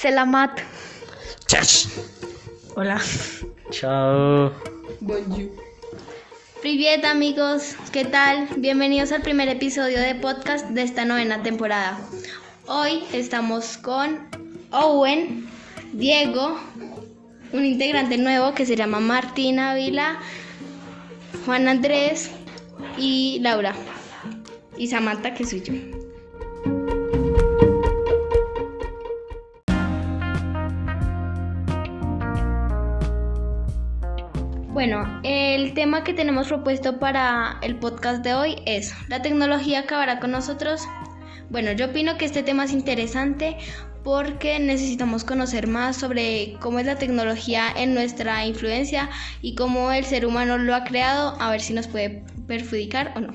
Selamat. Chach. Hola. Chao. Bonjour. Privet amigos, ¿qué tal? Bienvenidos al primer episodio de podcast de esta novena temporada. Hoy estamos con Owen, Diego, un integrante nuevo que se llama Martín Ávila, Juan Andrés y Laura. Y Samantha, que soy yo. Bueno, el tema que tenemos propuesto para el podcast de hoy es ¿La tecnología acabará con nosotros? Bueno, yo opino que este tema es interesante porque necesitamos conocer más sobre cómo es la tecnología en nuestra influencia y cómo el ser humano lo ha creado, a ver si nos puede perjudicar o no.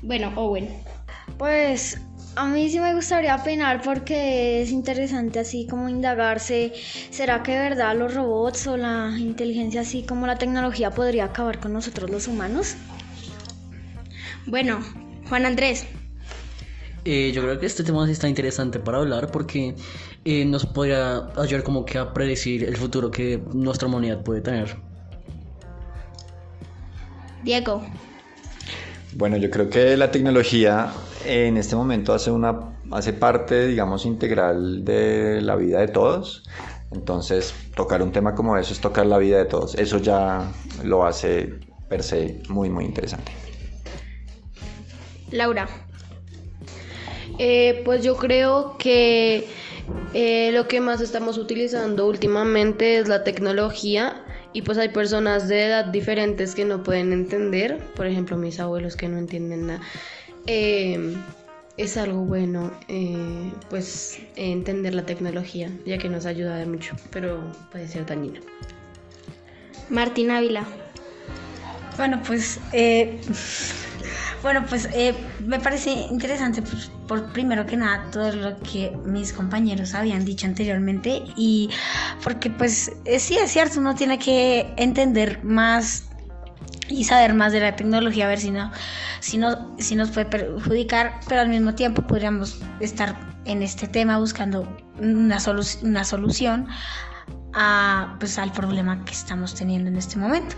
Bueno, Owen. Pues a mí sí me gustaría opinar porque es interesante así como indagarse, ¿será que de verdad los robots o la inteligencia así como la tecnología podría acabar con nosotros los humanos? Bueno, Juan Andrés. Eh, yo creo que este tema sí está interesante para hablar porque eh, nos podría ayudar como que a predecir el futuro que nuestra humanidad puede tener. Diego. Bueno, yo creo que la tecnología en este momento hace, una, hace parte, digamos, integral de la vida de todos. Entonces, tocar un tema como eso es tocar la vida de todos. Eso ya lo hace per se muy, muy interesante. Laura. Eh, pues yo creo que eh, lo que más estamos utilizando últimamente es la tecnología y pues hay personas de edad diferentes que no pueden entender, por ejemplo mis abuelos que no entienden nada. Eh, es algo bueno eh, pues entender la tecnología, ya que nos ayuda de mucho, pero puede ser dañino. Martín Ávila. Bueno, pues eh, bueno, pues eh, me parece interesante pues, por primero que nada todo lo que mis compañeros habían dicho anteriormente y porque pues eh, sí es cierto, uno tiene que entender más y saber más de la tecnología a ver si no si no si nos puede perjudicar, pero al mismo tiempo podríamos estar en este tema buscando una, solu una solución a, pues, al problema que estamos teniendo en este momento.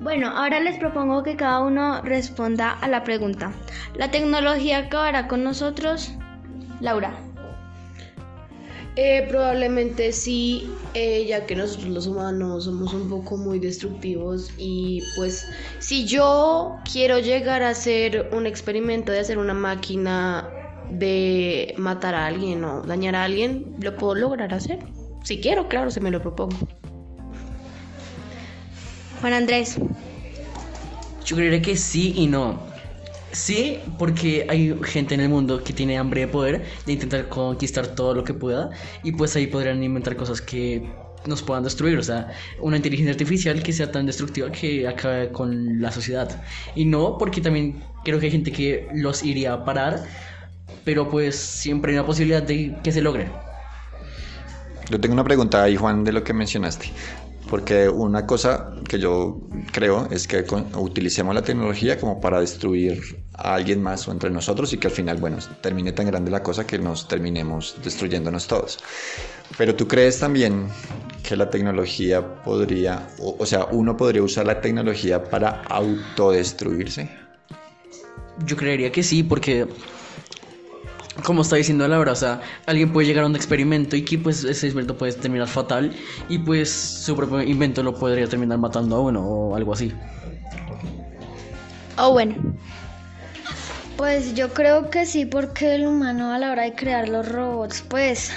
Bueno, ahora les propongo que cada uno responda a la pregunta. ¿La tecnología acabará con nosotros? Laura. Eh, probablemente sí, eh, ya que nosotros los humanos somos un poco muy destructivos y pues si yo quiero llegar a hacer un experimento de hacer una máquina de matar a alguien o dañar a alguien, lo puedo lograr hacer. Si quiero, claro, se me lo propongo. Juan Andrés. Yo creería que sí y no. Sí, porque hay gente en el mundo que tiene hambre de poder, de intentar conquistar todo lo que pueda, y pues ahí podrían inventar cosas que nos puedan destruir, o sea, una inteligencia artificial que sea tan destructiva que acabe con la sociedad. Y no, porque también creo que hay gente que los iría a parar, pero pues siempre hay una posibilidad de que se logre. Yo tengo una pregunta ahí, Juan, de lo que mencionaste. Porque una cosa que yo creo es que utilicemos la tecnología como para destruir a alguien más o entre nosotros y que al final, bueno, termine tan grande la cosa que nos terminemos destruyéndonos todos. Pero tú crees también que la tecnología podría, o, sea, uno podría usar la tecnología para autodestruirse. Yo creería que sí, porque como está diciendo Laura, o sea, alguien puede llegar a un experimento y que pues ese experimento puede terminar fatal y pues su propio invento lo podría terminar matando a uno o algo así. Owen. Pues yo creo que sí, porque el humano a la hora de crear los robots, pues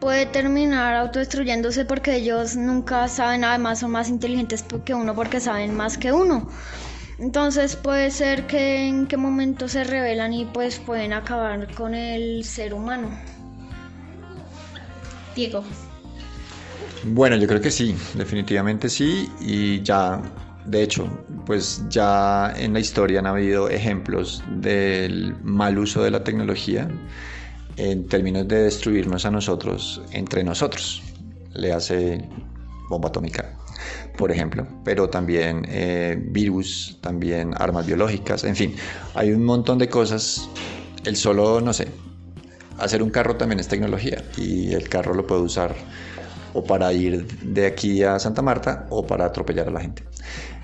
puede terminar autodestruyéndose porque ellos nunca saben, además son más inteligentes que uno porque saben más que uno. Entonces puede ser que en qué momento se revelan y pues pueden acabar con el ser humano. Diego. Bueno, yo creo que sí, definitivamente sí, y ya, de hecho, pues ya en la historia han habido ejemplos del mal uso de la tecnología en términos de destruirnos a nosotros entre nosotros. Le hace bomba atómica por ejemplo, pero también eh, virus, también armas biológicas, en fin, hay un montón de cosas. El solo, no sé, hacer un carro también es tecnología y el carro lo puede usar o para ir de aquí a Santa Marta o para atropellar a la gente.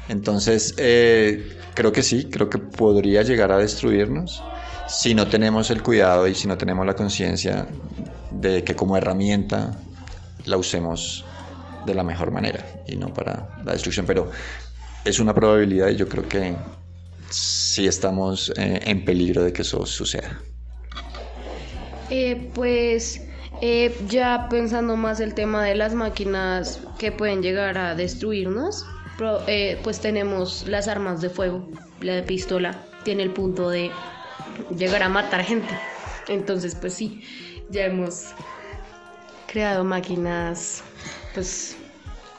Entonces, eh, creo que sí, creo que podría llegar a destruirnos si no tenemos el cuidado y si no tenemos la conciencia de que como herramienta la usemos de la mejor manera y no para la destrucción. Pero es una probabilidad y yo creo que sí estamos eh, en peligro de que eso suceda. Eh, pues eh, ya pensando más el tema de las máquinas que pueden llegar a destruirnos, pues tenemos las armas de fuego. La pistola tiene el punto de llegar a matar gente. Entonces, pues sí, ya hemos creado máquinas, pues,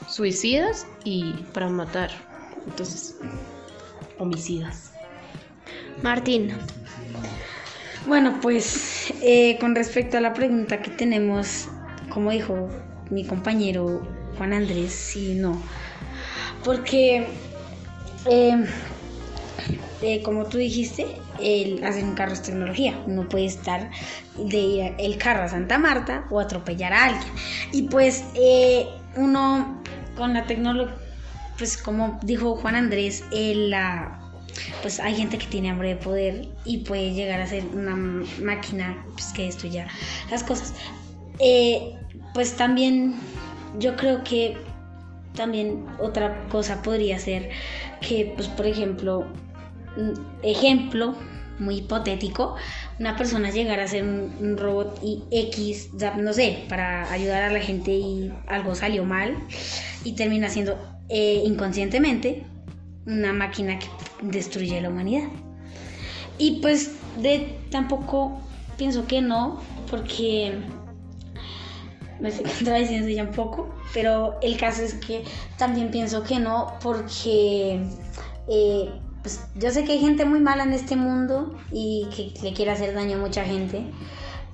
suicidas y para matar. Entonces, homicidas. Martín, Bueno, pues eh, con respecto a la pregunta que tenemos, como dijo mi compañero Juan Andrés, sí, no. Porque, eh, eh, como tú dijiste, el hacer un carro es tecnología. No puede estar de ir el carro a Santa Marta o atropellar a alguien. Y pues eh, uno con la tecnología, pues como dijo Juan Andrés, eh, la pues hay gente que tiene hambre de poder y puede llegar a ser una máquina pues, que destruya las cosas. Pues también yo creo que también otra cosa podría ser que, pues por ejemplo, ejemplo muy hipotético, una persona llegara a ser un, robot y X, no sé, para ayudar a la gente y algo salió mal y termina siendo eh, inconscientemente una máquina que destruye la humanidad. Y pues de tampoco pienso que no, porque me estoy contradiciendo ya un poco, pero el caso es que también pienso que no, porque eh, pues, yo sé que hay gente muy mala en este mundo y que le quiere hacer daño a mucha gente,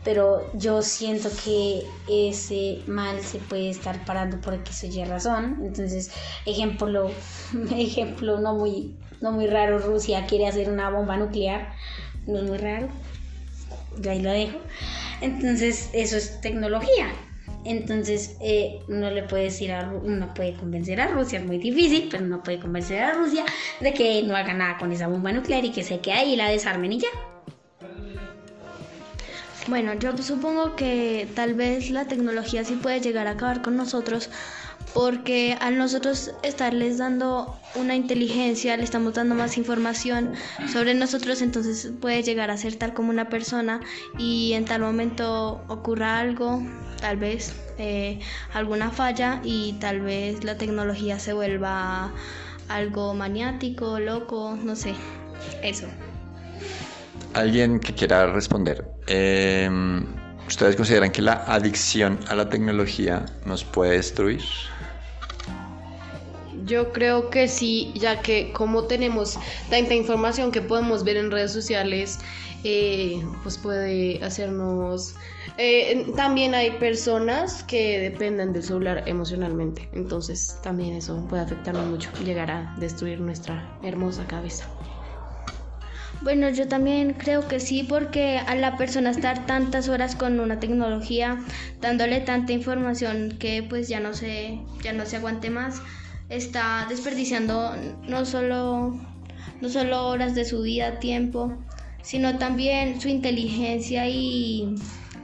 pero yo siento que ese mal se puede estar parando por X o razón. Entonces, ejemplo, ejemplo no muy, no muy raro, Rusia quiere hacer una bomba nuclear, no es muy raro, yo ahí lo dejo. Entonces, eso es tecnología. Entonces, eh, no le puede decir a no puede convencer a Rusia, es muy difícil, pero no puede convencer a Rusia de que no haga nada con esa bomba nuclear y que se quede ahí y la desarmen y ya. Bueno, yo supongo que tal vez la tecnología sí puede llegar a acabar con nosotros porque al nosotros estarles dando una inteligencia, le estamos dando más información sobre nosotros, entonces puede llegar a ser tal como una persona y en tal momento ocurra algo, tal vez eh, alguna falla y tal vez la tecnología se vuelva algo maniático, loco, no sé, eso. Alguien que quiera responder. Eh, ¿Ustedes consideran que la adicción a la tecnología nos puede destruir? Yo creo que sí, ya que como tenemos tanta información que podemos ver en redes sociales, eh, pues puede hacernos... eh, también hay personas que dependen del celular emocionalmente, entonces también eso puede afectarnos mucho, llegar a destruir nuestra hermosa cabeza. Bueno, yo también creo que sí, porque a la persona estar tantas horas con una tecnología, dándole tanta información que pues ya no se, ya no se aguante más, está desperdiciando no solo, no solo horas de su vida, tiempo, sino también su inteligencia y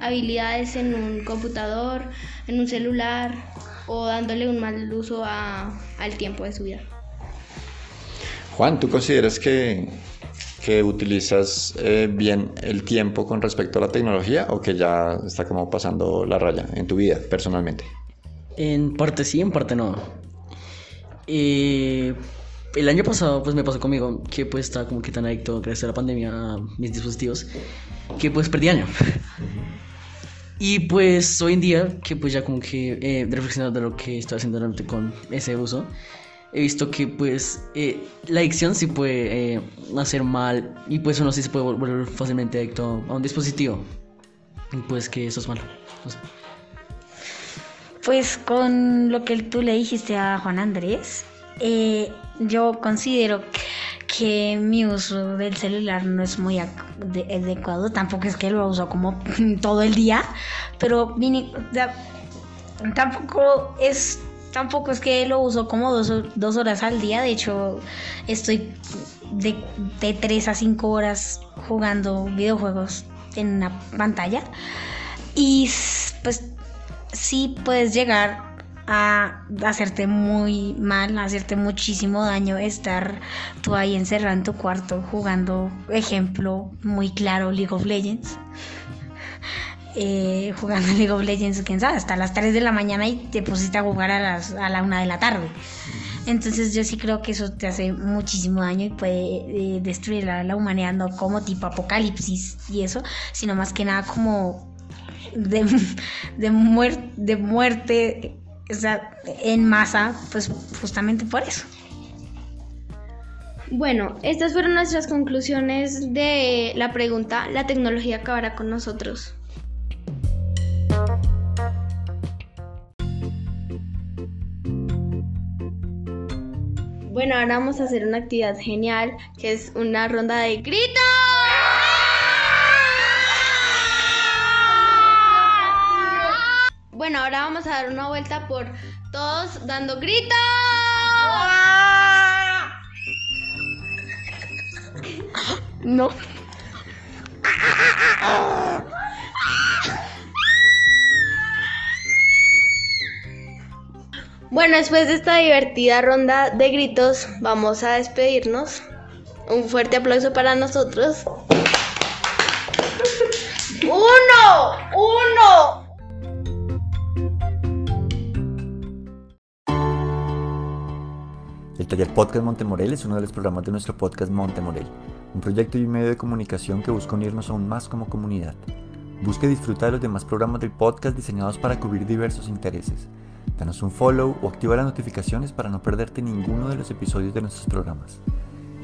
habilidades en un computador, en un celular o dándole un mal uso a- al tiempo de su vida. Juan, ¿tú consideras que, que utilizas eh, bien el tiempo con respecto a la tecnología o que ya está como pasando la raya en tu vida personalmente? En parte sí, en parte no. Eh, el año pasado pues me pasó conmigo que pues estaba como que tan adicto gracias a la pandemia a mis dispositivos que pues perdí año. Y pues hoy en día que pues ya como que eh, reflexionando de lo que estoy haciendo realmente con ese uso, he visto que pues eh, la adicción sí puede eh, hacer mal y pues uno sí se puede volver fácilmente adicto a un dispositivo. Y pues que eso es malo. Pues con lo que tú le dijiste a Juan Andrés, eh, yo considero que mi uso del celular no es muy adecuado, tampoco es que lo uso como todo el día, pero tampoco es tampoco es que lo uso como dos, horas al día, de hecho estoy de, de 3 a 5 horas jugando videojuegos en una pantalla. Y pues sí puedes llegar a hacerte muy mal, a hacerte muchísimo daño estar tú ahí encerrado en tu cuarto jugando, ejemplo muy claro, League of Legends. Eh, jugando League of Legends, quién sabe, hasta las 3 de la mañana y te pusiste a jugar a, las, a la 1 de la tarde. Entonces yo sí creo que eso te hace muchísimo daño y puede eh, destruir a la humanidad, no como tipo apocalipsis y eso, sino más que nada como de, de, de muerte en masa, pues justamente por eso. Bueno, estas fueron nuestras conclusiones de la pregunta, ¿la tecnología acabará con nosotros? Bueno, ahora vamos a hacer una actividad genial, que es una ronda de gritos. Bueno, ahora vamos a dar una vuelta por todos dando gritos. No. Bueno, después de esta divertida ronda de gritos, vamos a despedirnos. Un fuerte aplauso para nosotros. ¡Uno! ¡Uno! El taller Podcast Montemorel es uno de los programas de nuestro podcast Montemorel, un proyecto y un medio de comunicación que busca unirnos aún más como comunidad. Busque disfrutar de los demás programas del podcast diseñados para cubrir diversos intereses. Danos un follow o activa las notificaciones para no perderte ninguno de los episodios de nuestros programas.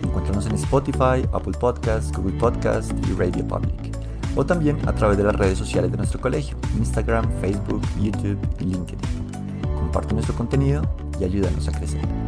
Encuéntranos en Spotify, Apple Podcasts, Google Podcasts y Radio Public. O también a través de las redes sociales de nuestro colegio, Instagram, Facebook, YouTube y LinkedIn. Comparte nuestro contenido y ayúdanos a crecer.